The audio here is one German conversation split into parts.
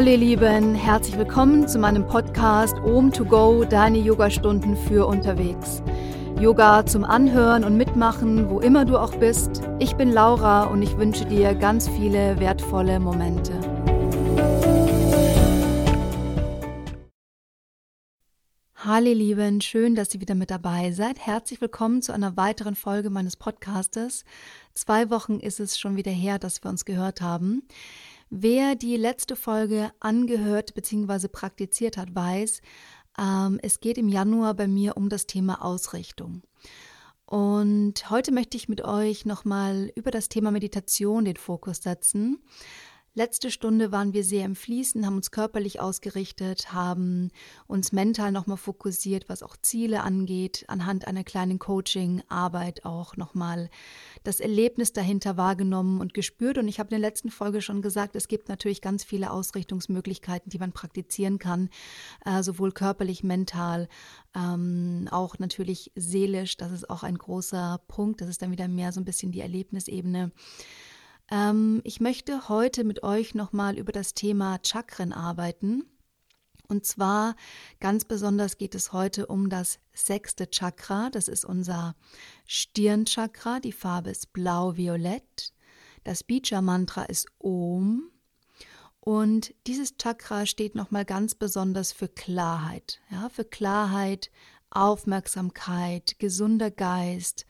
Hallo ihr Lieben, herzlich willkommen zu meinem Podcast Om to Go, deine Yogastunden für unterwegs. Yoga zum Anhören und Mitmachen, wo immer du auch bist. Ich bin Laura und ich wünsche dir ganz viele wertvolle Momente. Hallo Lieben, schön, dass ihr wieder mit dabei seid. Herzlich willkommen zu einer weiteren Folge meines Podcastes. Zwei Wochen ist es schon wieder her, dass wir uns gehört haben. Wer die letzte Folge angehört bzw. praktiziert hat, weiß, ähm, es geht im Januar bei mir um das Thema Ausrichtung. Und heute möchte ich mit euch nochmal über das Thema Meditation den Fokus setzen. Letzte Stunde waren wir sehr im Fließen, haben uns körperlich ausgerichtet, haben uns mental nochmal fokussiert, was auch Ziele angeht, anhand einer kleinen Coaching-Arbeit auch nochmal das Erlebnis dahinter wahrgenommen und gespürt. Und ich habe in der letzten Folge schon gesagt, es gibt natürlich ganz viele Ausrichtungsmöglichkeiten, die man praktizieren kann, äh, sowohl körperlich, mental, ähm, auch natürlich seelisch. Das ist auch ein großer Punkt. Das ist dann wieder mehr so ein bisschen die Erlebnisebene. Ähm, ich möchte heute mit euch nochmal über das Thema Chakren arbeiten. Und zwar ganz besonders geht es heute um das sechste Chakra. Das ist unser Stirnchakra. Die Farbe ist blau-violett. Das Bija-Mantra ist Om. Und dieses Chakra steht nochmal ganz besonders für Klarheit. Ja, für Klarheit, Aufmerksamkeit, gesunder Geist.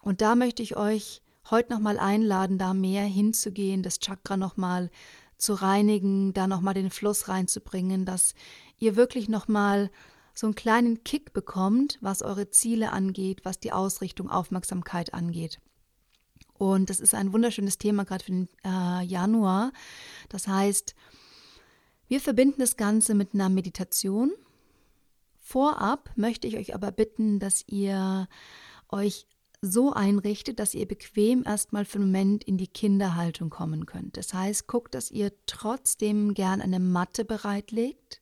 Und da möchte ich euch heute nochmal einladen, da mehr hinzugehen, das Chakra nochmal zu reinigen, da nochmal den Fluss reinzubringen, dass ihr wirklich nochmal so einen kleinen Kick bekommt, was eure Ziele angeht, was die Ausrichtung, Aufmerksamkeit angeht. Und das ist ein wunderschönes Thema gerade für den äh, Januar. Das heißt, wir verbinden das Ganze mit einer Meditation. Vorab möchte ich euch aber bitten, dass ihr euch so einrichtet, dass ihr bequem erstmal für einen Moment in die Kinderhaltung kommen könnt. Das heißt, guckt, dass ihr trotzdem gern eine Matte bereitlegt.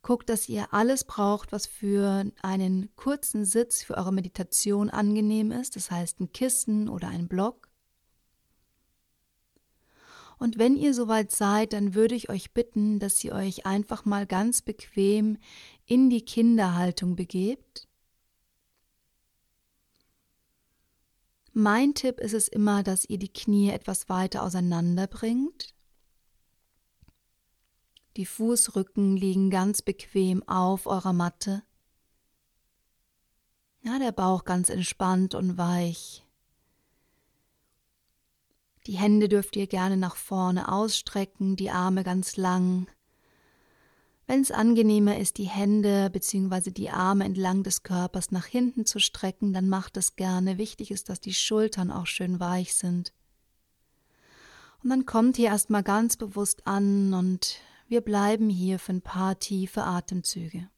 Guckt, dass ihr alles braucht, was für einen kurzen Sitz für eure Meditation angenehm ist, das heißt ein Kissen oder ein Block. Und wenn ihr soweit seid, dann würde ich euch bitten, dass ihr euch einfach mal ganz bequem in die Kinderhaltung begebt Mein Tipp ist es immer, dass ihr die Knie etwas weiter auseinander bringt. Die Fußrücken liegen ganz bequem auf eurer Matte. Ja, der Bauch ganz entspannt und weich. Die Hände dürft ihr gerne nach vorne ausstrecken, die Arme ganz lang. Wenn es angenehmer ist, die Hände bzw. die Arme entlang des Körpers nach hinten zu strecken, dann macht es gerne. Wichtig ist, dass die Schultern auch schön weich sind. Und dann kommt hier erstmal ganz bewusst an und wir bleiben hier für ein paar tiefe Atemzüge.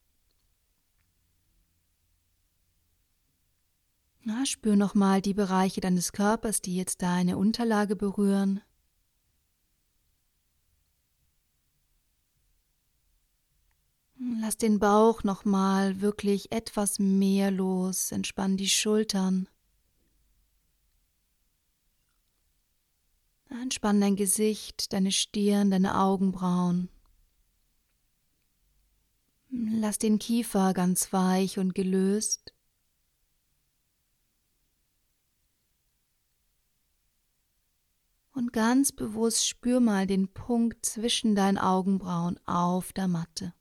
Na, spür nochmal die Bereiche deines Körpers, die jetzt deine Unterlage berühren. Lass den Bauch nochmal wirklich etwas mehr los. Entspann die Schultern. Entspann dein Gesicht, deine Stirn, deine Augenbrauen. Lass den Kiefer ganz weich und gelöst. Und ganz bewusst spür mal den Punkt zwischen deinen Augenbrauen auf der Matte.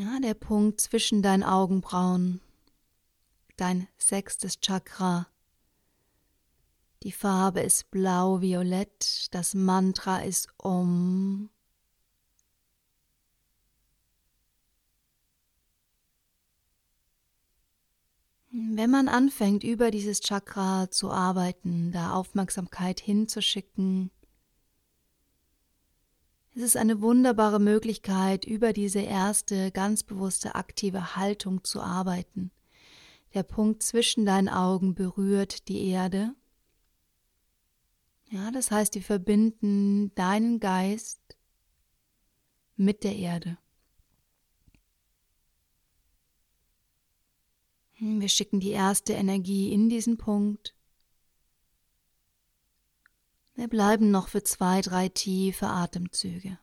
Ja, der Punkt zwischen deinen Augenbrauen, dein sechstes Chakra. Die Farbe ist blau-violett, das Mantra ist Om. Wenn man anfängt, über dieses Chakra zu arbeiten, da Aufmerksamkeit hinzuschicken, es ist eine wunderbare Möglichkeit, über diese erste ganz bewusste aktive Haltung zu arbeiten. Der Punkt zwischen deinen Augen berührt die Erde. Ja, das heißt, die verbinden deinen Geist mit der Erde. Hm, wir schicken die erste Energie in diesen Punkt. Wir bleiben noch für zwei, drei tiefe Atemzüge.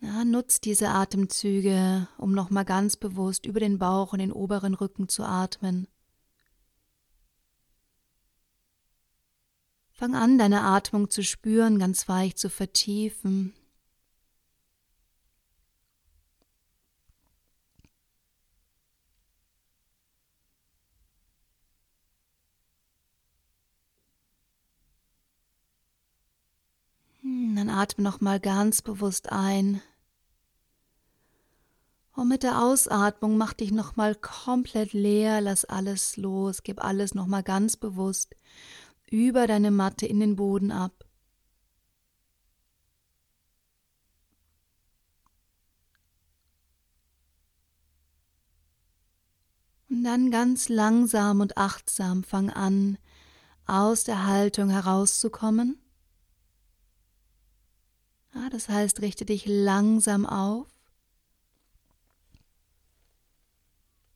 Ja, nutzt diese Atemzüge, um nochmal ganz bewusst über den Bauch und den oberen Rücken zu atmen. Fang an, deine Atmung zu spüren, ganz weich zu vertiefen. Atme noch mal ganz bewusst ein. Und mit der Ausatmung mach dich noch mal komplett leer, lass alles los, gib alles noch mal ganz bewusst über deine Matte in den Boden ab. Und dann ganz langsam und achtsam fang an, aus der Haltung herauszukommen. Ja, das heißt, richte dich langsam auf.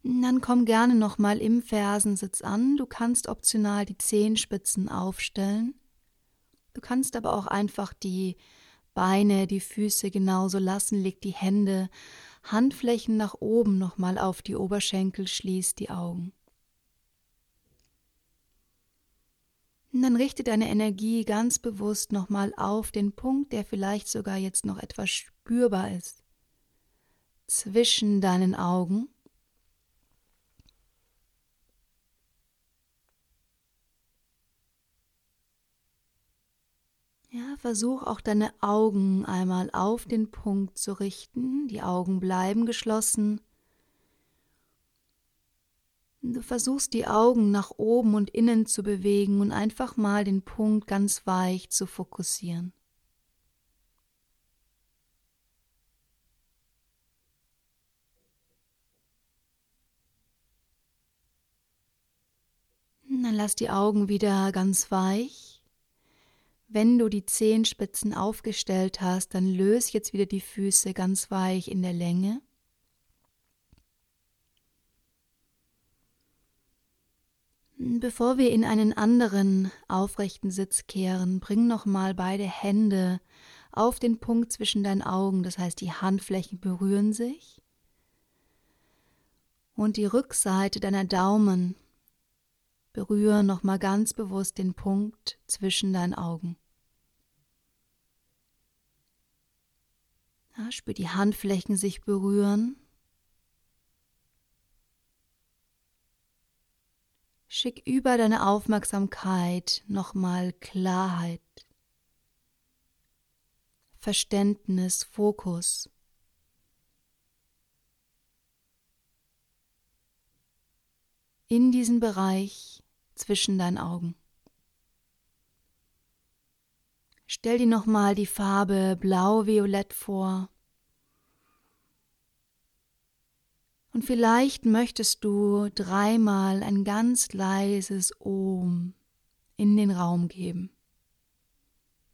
Dann komm gerne nochmal im Fersensitz an. Du kannst optional die Zehenspitzen aufstellen. Du kannst aber auch einfach die Beine, die Füße genauso lassen. Leg die Hände, Handflächen nach oben nochmal auf die Oberschenkel, schließ die Augen. Und dann richte deine Energie ganz bewusst nochmal auf den Punkt, der vielleicht sogar jetzt noch etwas spürbar ist. Zwischen deinen Augen. Ja, versuch auch deine Augen einmal auf den Punkt zu richten. Die Augen bleiben geschlossen. Du versuchst die Augen nach oben und innen zu bewegen und einfach mal den Punkt ganz weich zu fokussieren. Dann lass die Augen wieder ganz weich. Wenn du die Zehenspitzen aufgestellt hast, dann löse jetzt wieder die Füße ganz weich in der Länge. Bevor wir in einen anderen aufrechten Sitz kehren, bring nochmal beide Hände auf den Punkt zwischen deinen Augen, das heißt die Handflächen berühren sich und die Rückseite deiner Daumen Berühre nochmal ganz bewusst den Punkt zwischen deinen Augen. Ja, spür die Handflächen sich berühren. Schick über deine Aufmerksamkeit nochmal Klarheit, Verständnis, Fokus. in diesen Bereich zwischen deinen Augen. Stell dir nochmal die Farbe blau-violett vor. Und vielleicht möchtest du dreimal ein ganz leises Ohm in den Raum geben.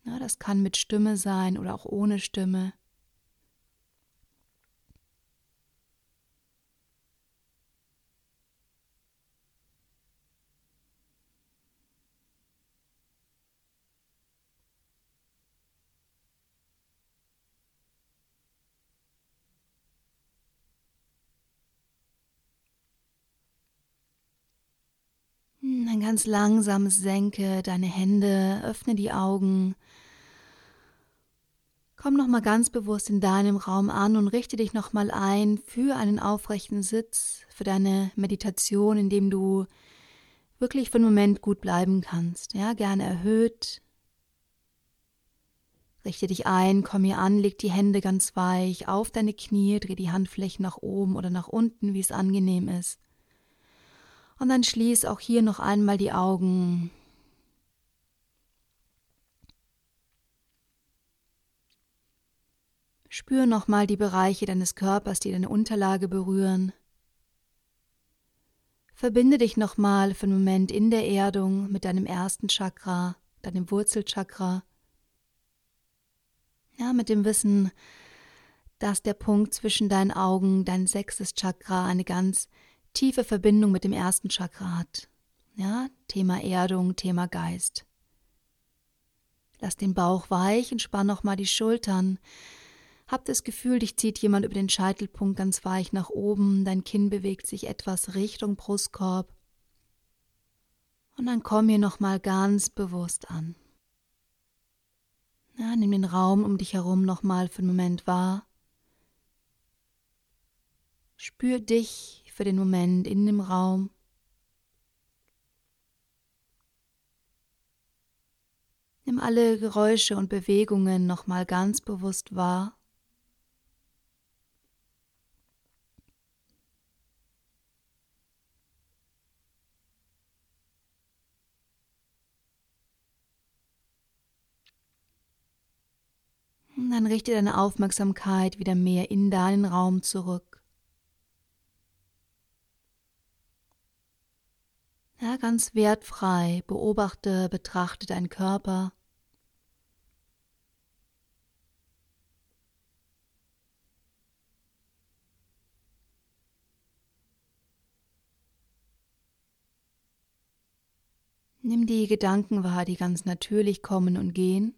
Na, das kann mit Stimme sein oder auch ohne Stimme. Dann ganz langsam senke deine Hände, öffne die Augen. Komm noch mal ganz bewusst in deinem Raum an und richte dich noch mal ein für einen aufrechten Sitz, für deine Meditation, in dem du wirklich für einen Moment gut bleiben kannst. Ja, gerne erhöht. Richte dich ein, komm hier an, leg die Hände ganz weich auf deine Knie, dreh die Handflächen nach oben oder nach unten, wie es angenehm ist. Und dann schließ auch hier noch einmal die Augen. Spür nochmal die Bereiche deines Körpers, die deine Unterlage berühren. Verbinde dich nochmal für einen Moment in der Erdung mit deinem ersten Chakra, deinem Wurzelchakra. Ja, mit dem Wissen, dass der Punkt zwischen deinen Augen, dein sechstes Chakra, eine ganz tiefe Verbindung mit dem ersten Chakra hat. Ja, Thema Erdung, Thema Geist. Lass den Bauch weich und spann nochmal die Schultern. Hab das Gefühl, dich zieht jemand über den Scheitelpunkt ganz weich nach oben, dein Kinn bewegt sich etwas Richtung Brustkorb. Und dann komm hier nochmal ganz bewusst an. Ja, nimm den Raum um dich herum nochmal für einen Moment wahr. Spür dich für den Moment in dem Raum. Nimm alle Geräusche und Bewegungen nochmal ganz bewusst wahr. Und dann richte deine Aufmerksamkeit wieder mehr in deinen Raum zurück. Ganz wertfrei beobachte, betrachte deinen Körper. Nimm die Gedanken wahr, die ganz natürlich kommen und gehen.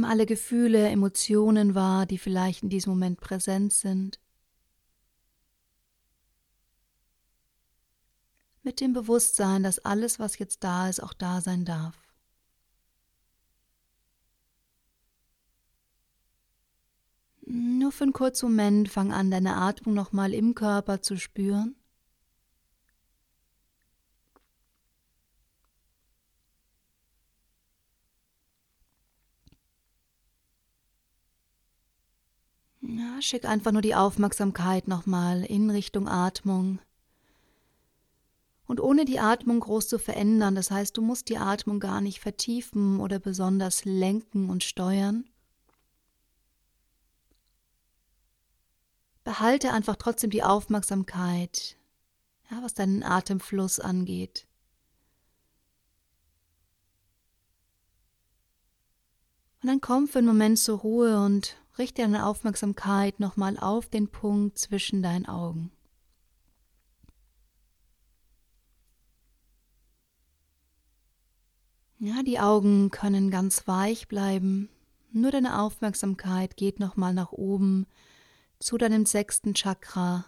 Nimm alle Gefühle, Emotionen wahr, die vielleicht in diesem Moment präsent sind. Mit dem Bewusstsein, dass alles, was jetzt da ist, auch da sein darf. Nur für einen kurzen Moment fang an, deine Atmung nochmal im Körper zu spüren. Ja, schick einfach nur die Aufmerksamkeit nochmal in Richtung Atmung. Und ohne die Atmung groß zu verändern, das heißt, du musst die Atmung gar nicht vertiefen oder besonders lenken und steuern. Behalte einfach trotzdem die Aufmerksamkeit, ja, was deinen Atemfluss angeht. Und dann komm für einen Moment zur Ruhe und richte deine Aufmerksamkeit nochmal auf den Punkt zwischen deinen Augen. Ja, die Augen können ganz weich bleiben. Nur deine Aufmerksamkeit geht nochmal nach oben zu deinem sechsten Chakra,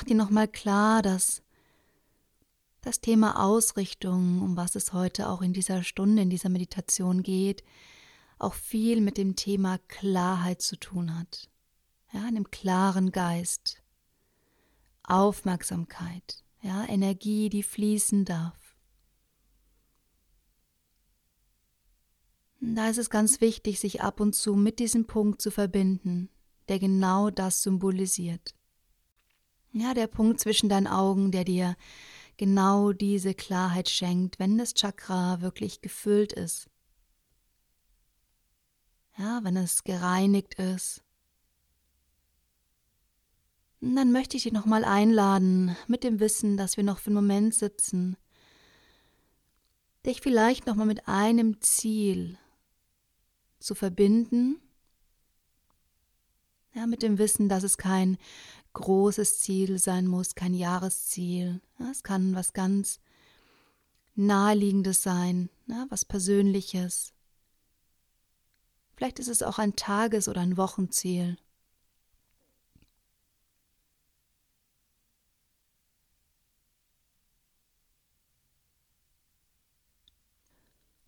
dann mach dir nochmal klar, dass das Thema Ausrichtung, um was es heute auch in dieser Stunde, in dieser Meditation geht, auch viel mit dem Thema Klarheit zu tun hat. Ja, einem klaren Geist, Aufmerksamkeit, ja, Energie, die fließen darf. Da ist es ganz wichtig, sich ab und zu mit diesem Punkt zu verbinden, der genau das symbolisiert. Ja, der Punkt zwischen deinen Augen, der dir genau diese Klarheit schenkt, wenn das Chakra wirklich gefüllt ist. Ja, wenn es gereinigt ist. Und dann möchte ich dich nochmal einladen, mit dem Wissen, dass wir noch für einen Moment sitzen, dich vielleicht nochmal mit einem Ziel zu verbinden, ja, mit dem Wissen, dass es kein großes Ziel sein muss, kein Jahresziel. es kann was ganz Naheliegendes sein, was Persönliches. Vielleicht ist es auch ein Tages- oder ein Wochenziel.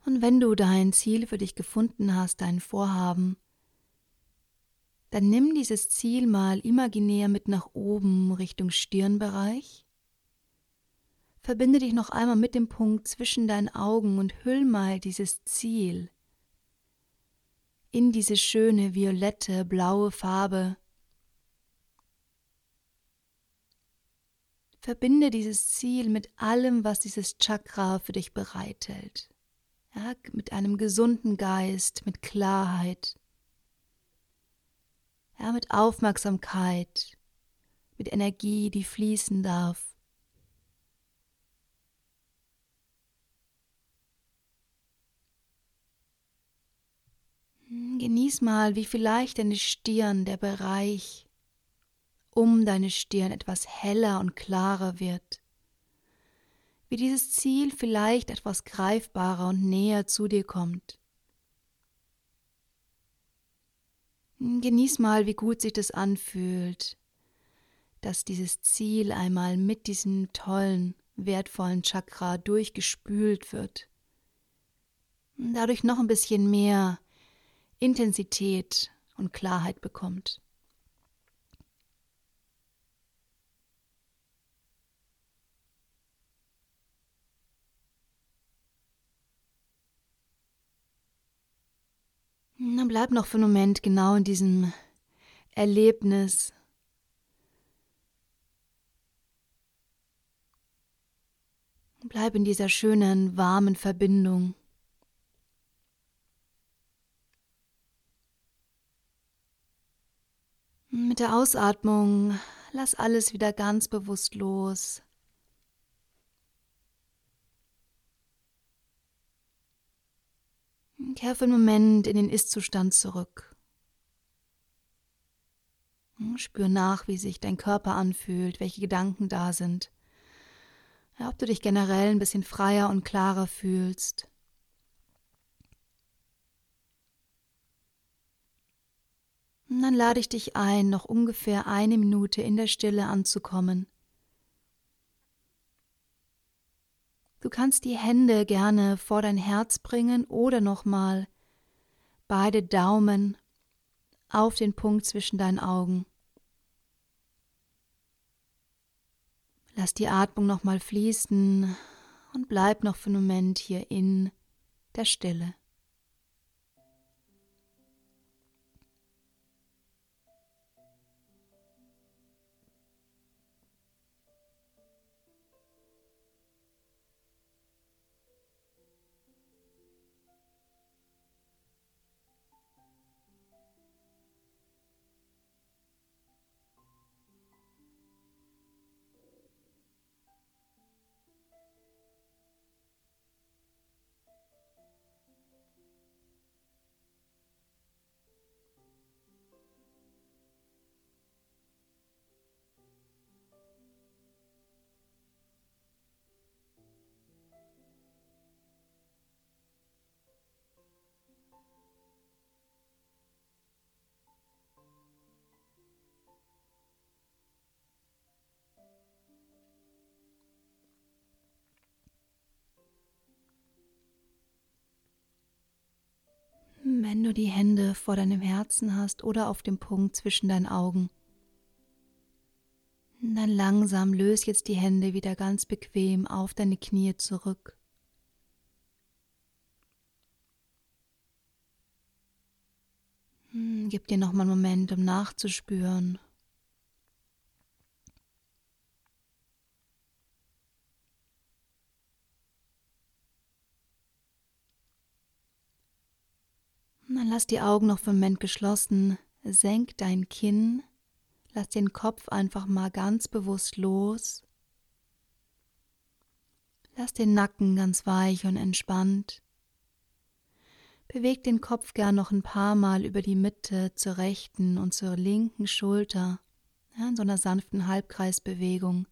Und wenn du dein Ziel für dich gefunden hast, dein Vorhaben, dann nimm dieses Ziel mal imaginär mit nach oben Richtung Stirnbereich. Verbinde dich noch einmal mit dem Punkt zwischen deinen Augen und hüll mal dieses Ziel in diese schöne violette, blaue Farbe. Verbinde dieses Ziel mit allem, was dieses Chakra für dich bereithält. Ja, mit einem gesunden Geist, mit Klarheit, ja, mit Aufmerksamkeit, mit Energie, die fließen darf. Hm, genieß mal, wie vielleicht deine Stirn, der Bereich um deine Stirn etwas heller und klarer wird. Wie dieses Ziel vielleicht etwas greifbarer und näher zu dir kommt. Genieß mal, wie gut sich das anfühlt, dass dieses Ziel einmal mit diesem tollen, wertvollen Chakra durchgespült wird. Dadurch noch ein bisschen mehr Intensität und Klarheit bekommt. Dann bleib noch für einen Moment genau in diesem Erlebnis. Bleib in dieser schönen, warmen Verbindung. Mit der Ausatmung lass alles wieder ganz bewusst los. Kehr für einen Moment in den Ist-Zustand zurück. Spür nach, wie sich dein Körper anfühlt, welche Gedanken da sind. Ja, ob du dich generell ein bisschen freier und klarer fühlst. Und dann lade ich dich ein, noch ungefähr eine Minute in der Stille anzukommen. Du kannst die Hände gerne vor dein Herz bringen oder nochmal beide Daumen auf den Punkt zwischen deinen Augen. Lass die Atmung nochmal fließen und bleib noch für einen Moment hier in der Stille. Du die Hände vor deinem Herzen hast oder auf dem Punkt zwischen deinen Augen, dann langsam löse jetzt die Hände wieder ganz bequem auf deine Knie zurück. Hm, gib dir noch mal einen Moment, um nachzuspüren, Dann lass die Augen noch für einen Moment geschlossen, senk dein Kinn, lass den Kopf einfach mal ganz bewusst los. Lass den Nacken ganz weich und entspannt. Beweg den Kopf gern noch ein paar Mal über die Mitte zur rechten und zur linken Schulter, ja, in so einer sanften Halbkreisbewegung.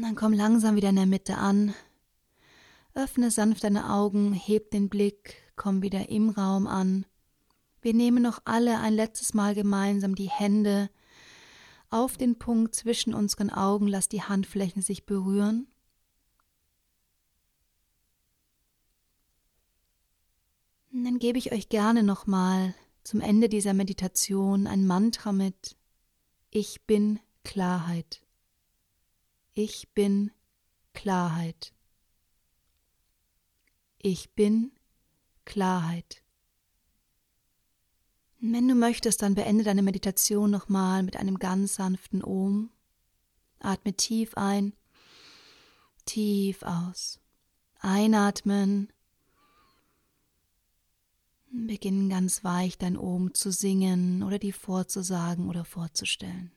Dann komm langsam wieder in der Mitte an. Öffne sanft deine Augen, heb den Blick, komm wieder im Raum an. Wir nehmen noch alle ein letztes Mal gemeinsam die Hände auf den Punkt zwischen unseren Augen, lass die Handflächen sich berühren. Und dann gebe ich euch gerne nochmal zum Ende dieser Meditation ein Mantra mit. Ich bin Klarheit. Ich bin Klarheit. Ich bin Klarheit. Wenn du möchtest, dann beende deine Meditation nochmal mit einem ganz sanften Ohm. Atme tief ein, tief aus. Einatmen. Beginnen ganz weich dein Ohm zu singen oder die vorzusagen oder vorzustellen.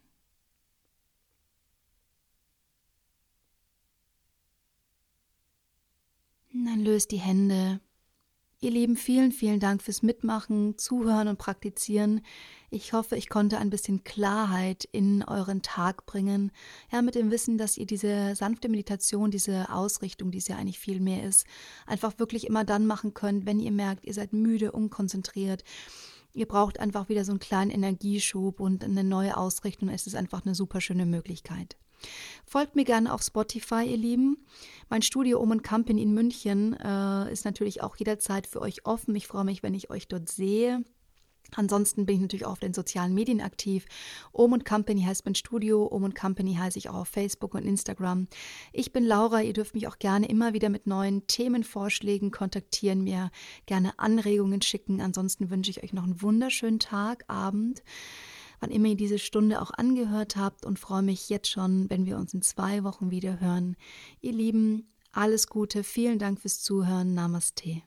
Dann löst die Hände Ihr Lieben, vielen, vielen Dank fürs Mitmachen, Zuhören und Praktizieren. Ich hoffe, ich konnte ein bisschen Klarheit in euren Tag bringen. Ja, mit dem Wissen, dass ihr diese sanfte Meditation, diese Ausrichtung, die es ja eigentlich viel mehr ist, einfach wirklich immer dann machen könnt, wenn ihr merkt, ihr seid müde, unkonzentriert. Ihr braucht einfach wieder so einen kleinen Energieschub und eine neue Ausrichtung. Es ist einfach eine super schöne Möglichkeit. Folgt mir gerne auf Spotify, ihr Lieben. Mein Studio Omen Company in München äh, ist natürlich auch jederzeit für euch offen. Ich freue mich, wenn ich euch dort sehe. Ansonsten bin ich natürlich auch auf den sozialen Medien aktiv. Om Company heißt mein Studio, Om Company heiße ich auch auf Facebook und Instagram. Ich bin Laura, ihr dürft mich auch gerne immer wieder mit neuen Themenvorschlägen kontaktieren, mir gerne Anregungen schicken. Ansonsten wünsche ich euch noch einen wunderschönen Tag, Abend wann immer ihr diese Stunde auch angehört habt und freue mich jetzt schon, wenn wir uns in zwei Wochen wieder hören. Ihr Lieben, alles Gute, vielen Dank fürs Zuhören. Namaste.